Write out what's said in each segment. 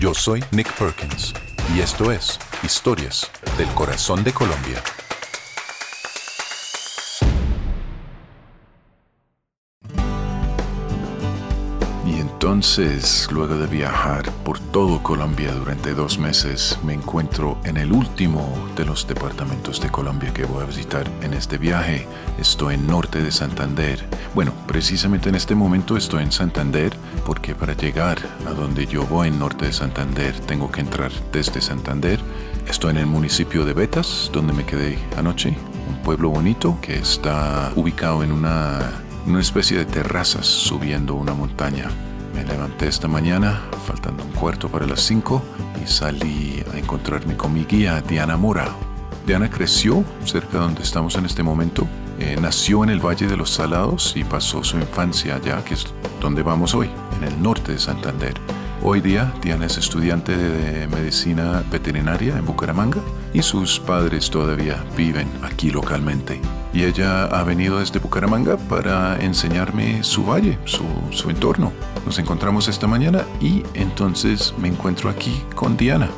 Yo soy Nick Perkins y esto es Historias del Corazón de Colombia. Entonces, luego de viajar por todo Colombia durante dos meses, me encuentro en el último de los departamentos de Colombia que voy a visitar en este viaje. Estoy en norte de Santander. Bueno, precisamente en este momento estoy en Santander porque para llegar a donde yo voy en norte de Santander tengo que entrar desde Santander. Estoy en el municipio de Betas, donde me quedé anoche, un pueblo bonito que está ubicado en una, una especie de terrazas subiendo una montaña. Me levanté esta mañana, faltando un cuarto para las 5, y salí a encontrarme con mi guía, Diana Mora. Diana creció cerca de donde estamos en este momento. Eh, nació en el Valle de los Salados y pasó su infancia allá, que es donde vamos hoy, en el norte de Santander. Hoy día Diana es estudiante de medicina veterinaria en Bucaramanga y sus padres todavía viven aquí localmente. Y ella ha venido desde Bucaramanga para enseñarme su valle, su, su entorno. Nos encontramos esta mañana y entonces me encuentro aquí con Diana.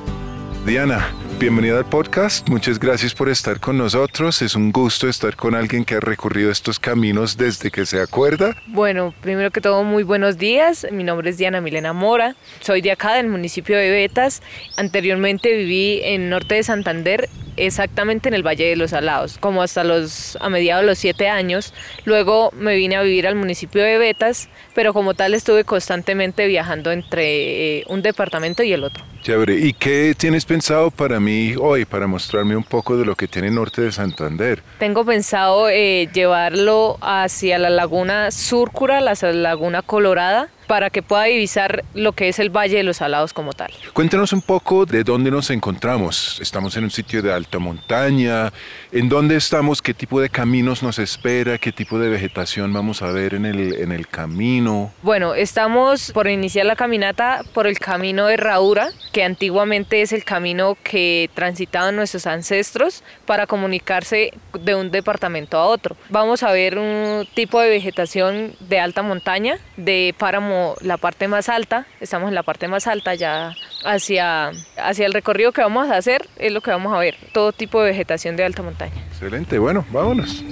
Diana, bienvenida al podcast. Muchas gracias por estar con nosotros. Es un gusto estar con alguien que ha recorrido estos caminos desde que se acuerda. Bueno, primero que todo, muy buenos días. Mi nombre es Diana Milena Mora. Soy de acá, del municipio de Betas. Anteriormente viví en norte de Santander exactamente en el Valle de los Alados, como hasta los a mediados de los siete años. Luego me vine a vivir al municipio de Betas, pero como tal estuve constantemente viajando entre eh, un departamento y el otro. Chévere. ¿Y qué tienes pensado para mí hoy, para mostrarme un poco de lo que tiene Norte de Santander? Tengo pensado eh, llevarlo hacia la laguna Súrcura, la laguna Colorada, para que pueda divisar lo que es el Valle de los Salados como tal. Cuéntanos un poco de dónde nos encontramos. Estamos en un sitio de alta montaña. ¿En dónde estamos? ¿Qué tipo de caminos nos espera? ¿Qué tipo de vegetación vamos a ver en el, en el camino? Bueno, estamos por iniciar la caminata por el camino de Raura, que antiguamente es el camino que transitaban nuestros ancestros para comunicarse de un departamento a otro. Vamos a ver un tipo de vegetación de alta montaña, de páramo la parte más alta, estamos en la parte más alta ya hacia, hacia el recorrido que vamos a hacer, es lo que vamos a ver, todo tipo de vegetación de alta montaña. Excelente, bueno, vámonos.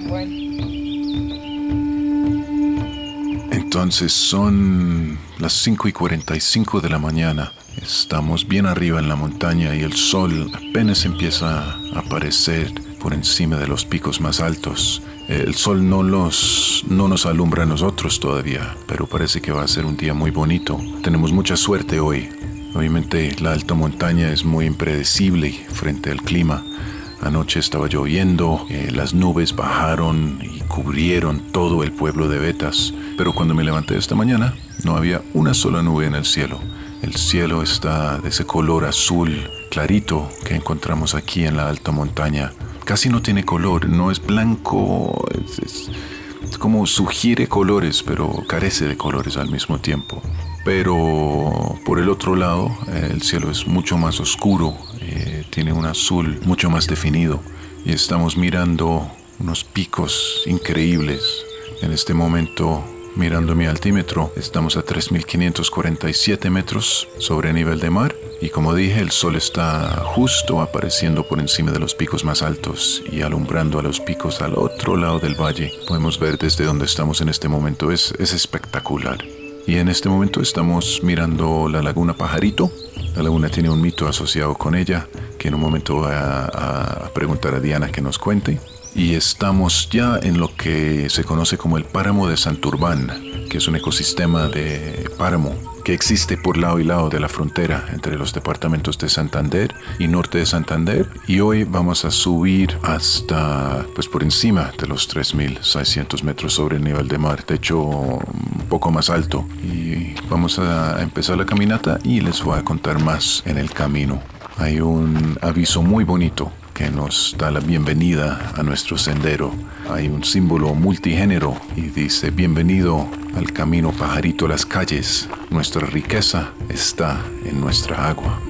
Entonces son las 5 y 45 de la mañana. Estamos bien arriba en la montaña y el sol apenas empieza a aparecer por encima de los picos más altos. El sol no, los, no nos alumbra a nosotros todavía, pero parece que va a ser un día muy bonito. Tenemos mucha suerte hoy. Obviamente la alta montaña es muy impredecible frente al clima. Anoche estaba lloviendo, eh, las nubes bajaron y cubrieron todo el pueblo de Betas, pero cuando me levanté esta mañana no había una sola nube en el cielo. El cielo está de ese color azul clarito que encontramos aquí en la alta montaña casi no tiene color, no es blanco, es, como sugiere colores, pero carece de colores al mismo tiempo. Pero por el otro lado, el cielo es mucho más oscuro, eh, tiene un azul mucho más definido y estamos mirando unos picos increíbles. En este momento Mirando mi altímetro, estamos a 3.547 metros sobre nivel de mar y como dije, el sol está justo apareciendo por encima de los picos más altos y alumbrando a los picos al otro lado del valle. Podemos ver desde donde estamos en este momento, es, es espectacular. Y en este momento estamos mirando la laguna Pajarito. La laguna tiene un mito asociado con ella, que en un momento voy a, a preguntar a Diana que nos cuente y estamos ya en lo que se conoce como el páramo de Santurbán, que es un ecosistema de páramo que existe por lado y lado de la frontera entre los departamentos de Santander y norte de Santander y hoy vamos a subir hasta pues por encima de los 3.600 metros sobre el nivel de mar, de hecho un poco más alto y vamos a empezar la caminata y les voy a contar más en el camino. Hay un aviso muy bonito que nos da la bienvenida a nuestro sendero. Hay un símbolo multigénero y dice, bienvenido al camino pajarito las calles. Nuestra riqueza está en nuestra agua.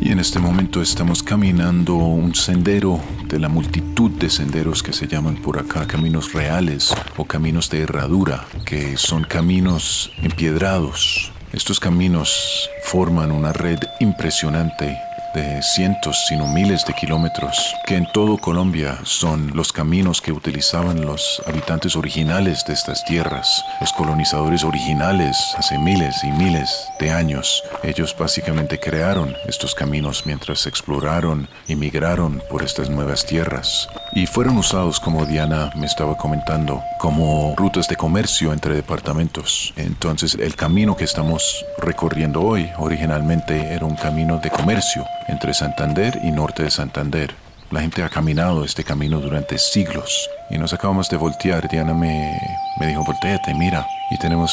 Y en este momento estamos caminando un sendero de la multitud de senderos que se llaman por acá caminos reales o caminos de herradura, que son caminos empiedrados estos caminos forman una red impresionante de cientos, sino miles de kilómetros, que en todo Colombia son los caminos que utilizaban los habitantes originales de estas tierras, los colonizadores originales hace miles y miles de años. Ellos básicamente crearon estos caminos mientras exploraron y migraron por estas nuevas tierras y fueron usados, como Diana me estaba comentando, como rutas de comercio entre departamentos. Entonces el camino que estamos recorriendo hoy originalmente era un camino de comercio entre Santander y norte de Santander. La gente ha caminado este camino durante siglos y nos acabamos de voltear. Diana me, me dijo, volteate, mira. Y tenemos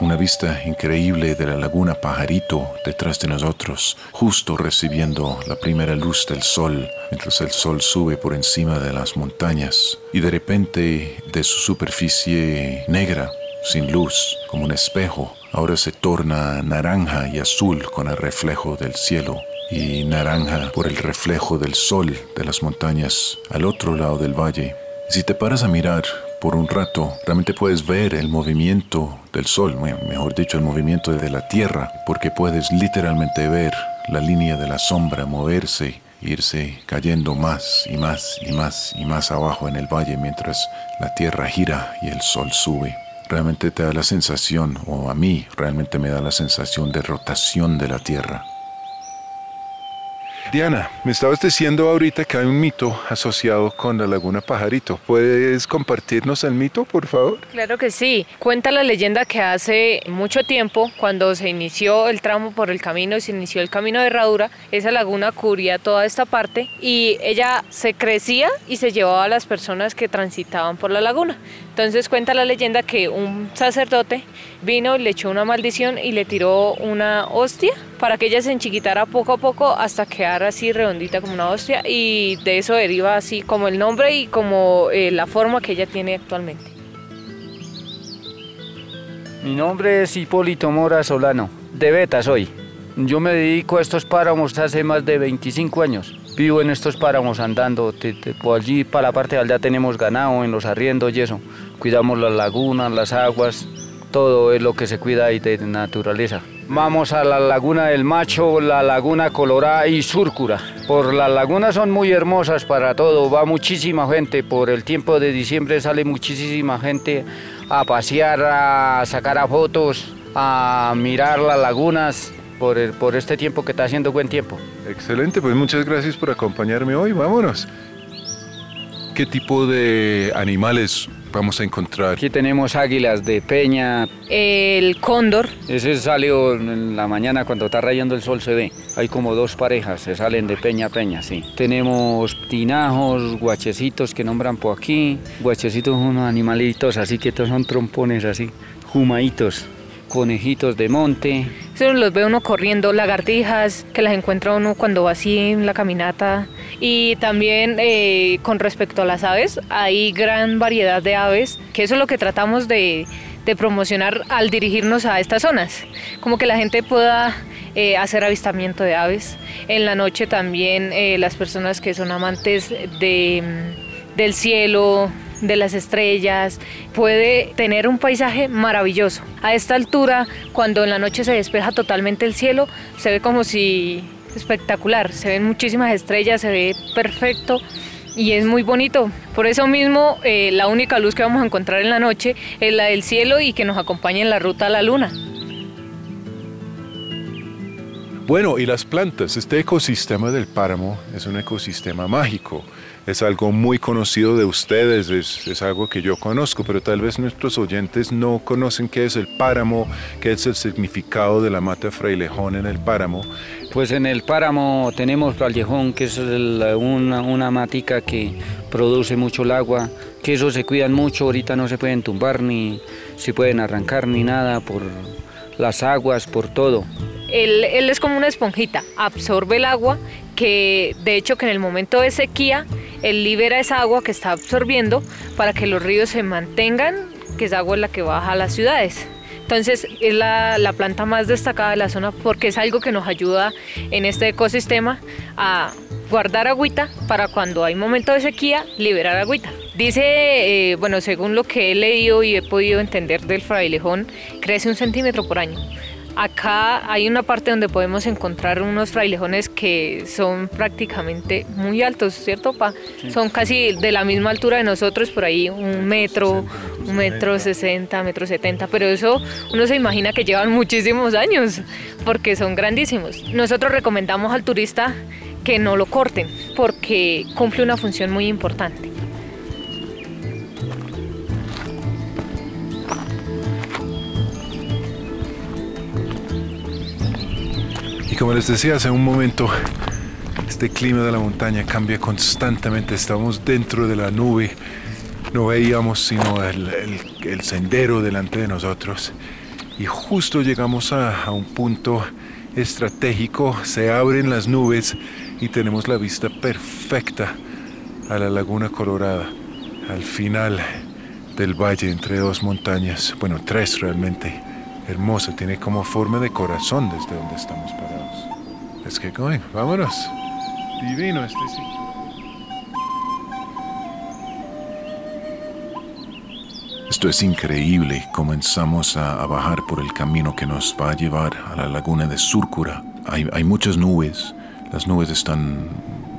una vista increíble de la laguna Pajarito detrás de nosotros, justo recibiendo la primera luz del sol, mientras el sol sube por encima de las montañas. Y de repente, de su superficie negra, sin luz, como un espejo, ahora se torna naranja y azul con el reflejo del cielo y naranja por el reflejo del sol de las montañas al otro lado del valle. si te paras a mirar por un rato, realmente puedes ver el movimiento del sol, mejor dicho, el movimiento de la tierra, porque puedes literalmente ver la línea de la sombra moverse, irse cayendo más y más y más y más abajo en el valle mientras la tierra gira y el sol sube. Realmente te da la sensación, o a mí realmente me da la sensación de rotación de la tierra. Diana, me estabas diciendo ahorita que hay un mito asociado con la laguna Pajarito. ¿Puedes compartirnos el mito, por favor? Claro que sí. Cuenta la leyenda que hace mucho tiempo, cuando se inició el tramo por el camino y se inició el camino de Herradura, esa laguna cubría toda esta parte y ella se crecía y se llevaba a las personas que transitaban por la laguna. Entonces cuenta la leyenda que un sacerdote vino, le echó una maldición y le tiró una hostia para que ella se enchiquitara poco a poco hasta quedar así redondita como una hostia y de eso deriva así como el nombre y como eh, la forma que ella tiene actualmente. Mi nombre es Hipólito Mora Solano, de Beta soy. Yo me dedico a estos páramos hace más de 25 años. Vivo en estos páramos andando, por allí para la parte de aldea tenemos ganado en los arriendos y eso. Cuidamos las lagunas, las aguas, todo es lo que se cuida ahí de naturaleza. Vamos a la laguna del Macho, la laguna Colorada y Súrcura. Por las lagunas son muy hermosas para todo, va muchísima gente, por el tiempo de diciembre sale muchísima gente a pasear, a sacar fotos, a mirar las lagunas, por, por este tiempo que está haciendo buen tiempo. Excelente, pues muchas gracias por acompañarme hoy, vámonos. ¿Qué tipo de animales vamos a encontrar? Aquí tenemos águilas de peña. El cóndor. Ese salió en la mañana cuando está rayando el sol se ve. Hay como dos parejas, se salen de peña a peña, sí. Tenemos tinajos, guachecitos que nombran por aquí. Guachecitos son unos animalitos así que estos son trompones así, jumaitos conejitos de monte. Los ve uno corriendo, lagartijas, que las encuentra uno cuando va así en la caminata. Y también eh, con respecto a las aves, hay gran variedad de aves, que eso es lo que tratamos de, de promocionar al dirigirnos a estas zonas. Como que la gente pueda eh, hacer avistamiento de aves. En la noche también eh, las personas que son amantes de, mm, del cielo, de las estrellas, puede tener un paisaje maravilloso. A esta altura, cuando en la noche se despeja totalmente el cielo, se ve como si espectacular, se ven muchísimas estrellas, se ve perfecto y es muy bonito. Por eso mismo eh, la única luz que vamos a encontrar en la noche es la del cielo y que nos acompaña en la ruta a la luna. Bueno, y las plantas, este ecosistema del páramo es un ecosistema mágico. Es algo muy conocido de ustedes, es, algo que yo conozco, pero tal vez nuestros oyentes no conocen qué es el páramo, qué es el significado de la mata frailejón en el páramo. Pues en el páramo tenemos Vallejón, que es una, una matica que produce mucho el agua, que eso se cuidan mucho, ahorita no se pueden tumbar ni se pueden arrancar ni nada por las aguas, por todo. Él, es como una esponjita, absorbe el agua, que de hecho que en el momento de sequía, él libera esa agua que está absorbiendo para que los ríos se mantengan, que esa agua es la que baja a las ciudades. Entonces es la, la, planta más destacada de la zona porque es algo que nos ayuda en este ecosistema a guardar agüita para cuando hay momento de sequía liberar agüita. Dice, eh, bueno, según lo que he leído y he podido entender del frailejón, crece un centímetro por año. Acá hay una parte donde podemos encontrar unos frailejones que son prácticamente muy altos, ¿cierto, Pa? Sí. Son casi de la misma altura de nosotros, por ahí un metro, un metro sesenta, metro setenta, pero eso uno se imagina que llevan muchísimos años, porque son grandísimos. Nosotros recomendamos al turista que no lo corten, porque cumple una función muy importante. Como les decía hace un momento, este clima de la montaña cambia constantemente. Estamos dentro de la nube. No veíamos sino el, el, el sendero delante de nosotros. Y justo llegamos a, a un punto estratégico. Se abren las nubes y tenemos la vista perfecta a la Laguna Colorada. Al final del valle entre dos montañas. Bueno, tres realmente. Hermosa. Tiene como forma de corazón desde donde estamos parados. Get going. Vámonos. Divino este sitio. Esto es increíble. Comenzamos a, a, bajar por el camino que nos va a llevar a la laguna de Súrcura. Hay, hay muchas nubes. Las nubes están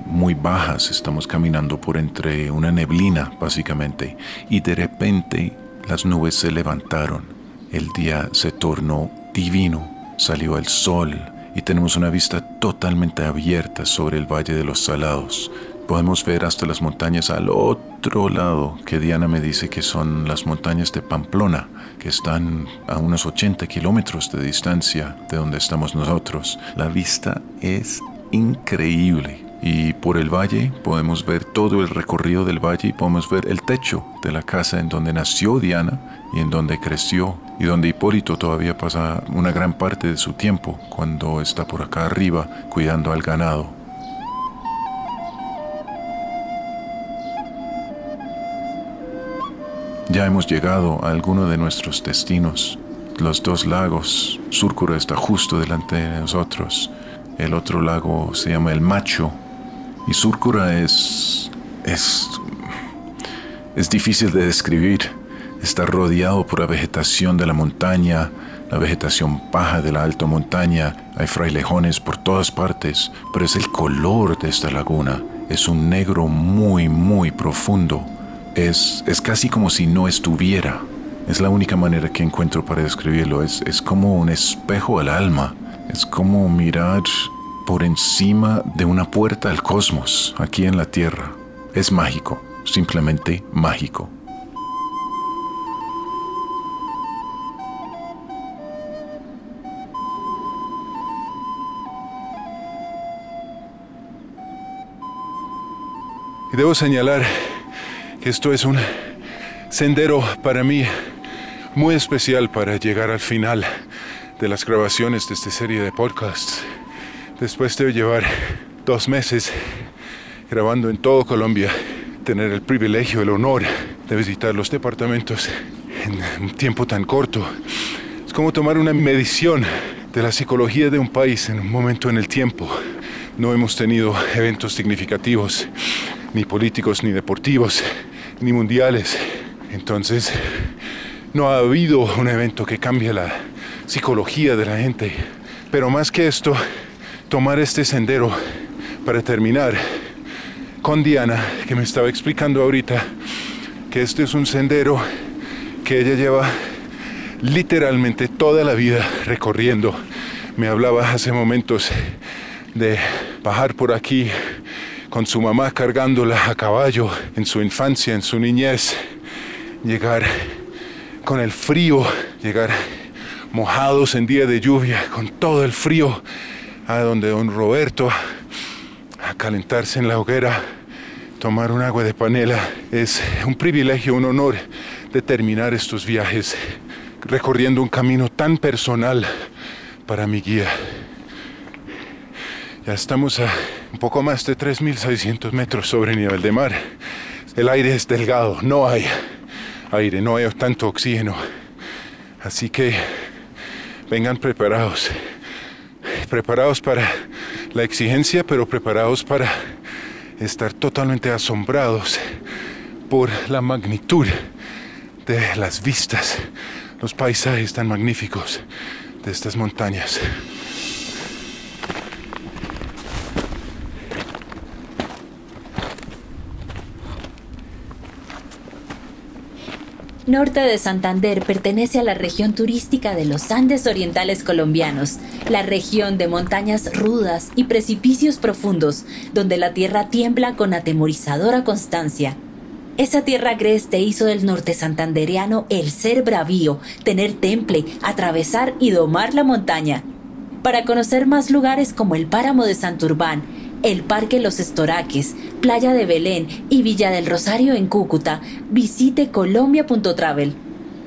muy bajas. Estamos caminando por entre una neblina, básicamente. Y de repente las nubes se levantaron. El día se tornó divino. Salió el sol y tenemos una vista totalmente abierta sobre el Valle de los Salados. Podemos ver hasta las montañas al otro lado, que Diana me dice que son las montañas de Pamplona, que están a unos 80 kilómetros de distancia de donde estamos nosotros. La vista es increíble. Y por el valle podemos ver todo el recorrido del valle y podemos ver el techo de la casa en donde nació Diana y en donde creció y donde Hipólito todavía pasa una gran parte de su tiempo cuando está por acá arriba cuidando al ganado. Ya hemos llegado a alguno de nuestros destinos. Los dos lagos, Súrcura está justo delante de nosotros. El otro lago se llama el Macho y Súrcura es es es difícil de describir. Está rodeado por la vegetación de la montaña, la vegetación baja de la alta montaña, hay frailejones por todas partes, pero es el color de esta laguna, es un negro muy, muy profundo, es, es casi como si no estuviera, es la única manera que encuentro para describirlo, es, es como un espejo al alma, es como mirar por encima de una puerta al cosmos, aquí en la Tierra, es mágico, simplemente mágico. Y debo señalar que esto es un sendero para mí muy especial para llegar al final de las grabaciones de esta serie de podcasts. Después de llevar dos meses grabando en todo Colombia, tener el privilegio, el honor de visitar los departamentos en un tiempo tan corto. Es como tomar una medición de la psicología de un país en un momento en el tiempo. No hemos tenido eventos significativos, ni políticos, ni deportivos, ni mundiales. Entonces, no ha habido un evento que cambie la psicología de la gente. Pero más que esto, tomar este sendero para terminar con Diana, que me estaba explicando ahorita que este es un sendero que ella lleva literalmente toda la vida recorriendo. Me hablaba hace momentos de bajar por aquí con su mamá cargándola a caballo en su infancia, en su niñez, llegar con el frío, llegar mojados en día de lluvia, con todo el frío, a donde don Roberto, a calentarse en la hoguera, tomar un agua de panela. Es un privilegio, un honor de terminar estos viajes recorriendo un camino tan personal para mi guía. Ya estamos a un poco más de 3.600 metros sobre nivel de mar. El aire es delgado, no hay aire, no hay tanto oxígeno. Así que vengan preparados. Preparados para la exigencia, pero preparados para estar totalmente asombrados por la magnitud de las vistas, los paisajes tan magníficos de estas montañas. Norte de Santander pertenece a la región turística de los Andes Orientales colombianos, la región de montañas rudas y precipicios profundos, donde la tierra tiembla con atemorizadora constancia. Esa tierra agreste hizo del norte santandereano el ser bravío, tener temple, atravesar y domar la montaña. Para conocer más lugares como el páramo de Santurbán, el Parque Los Estoraques, Playa de Belén y Villa del Rosario en Cúcuta, visite colombia.travel.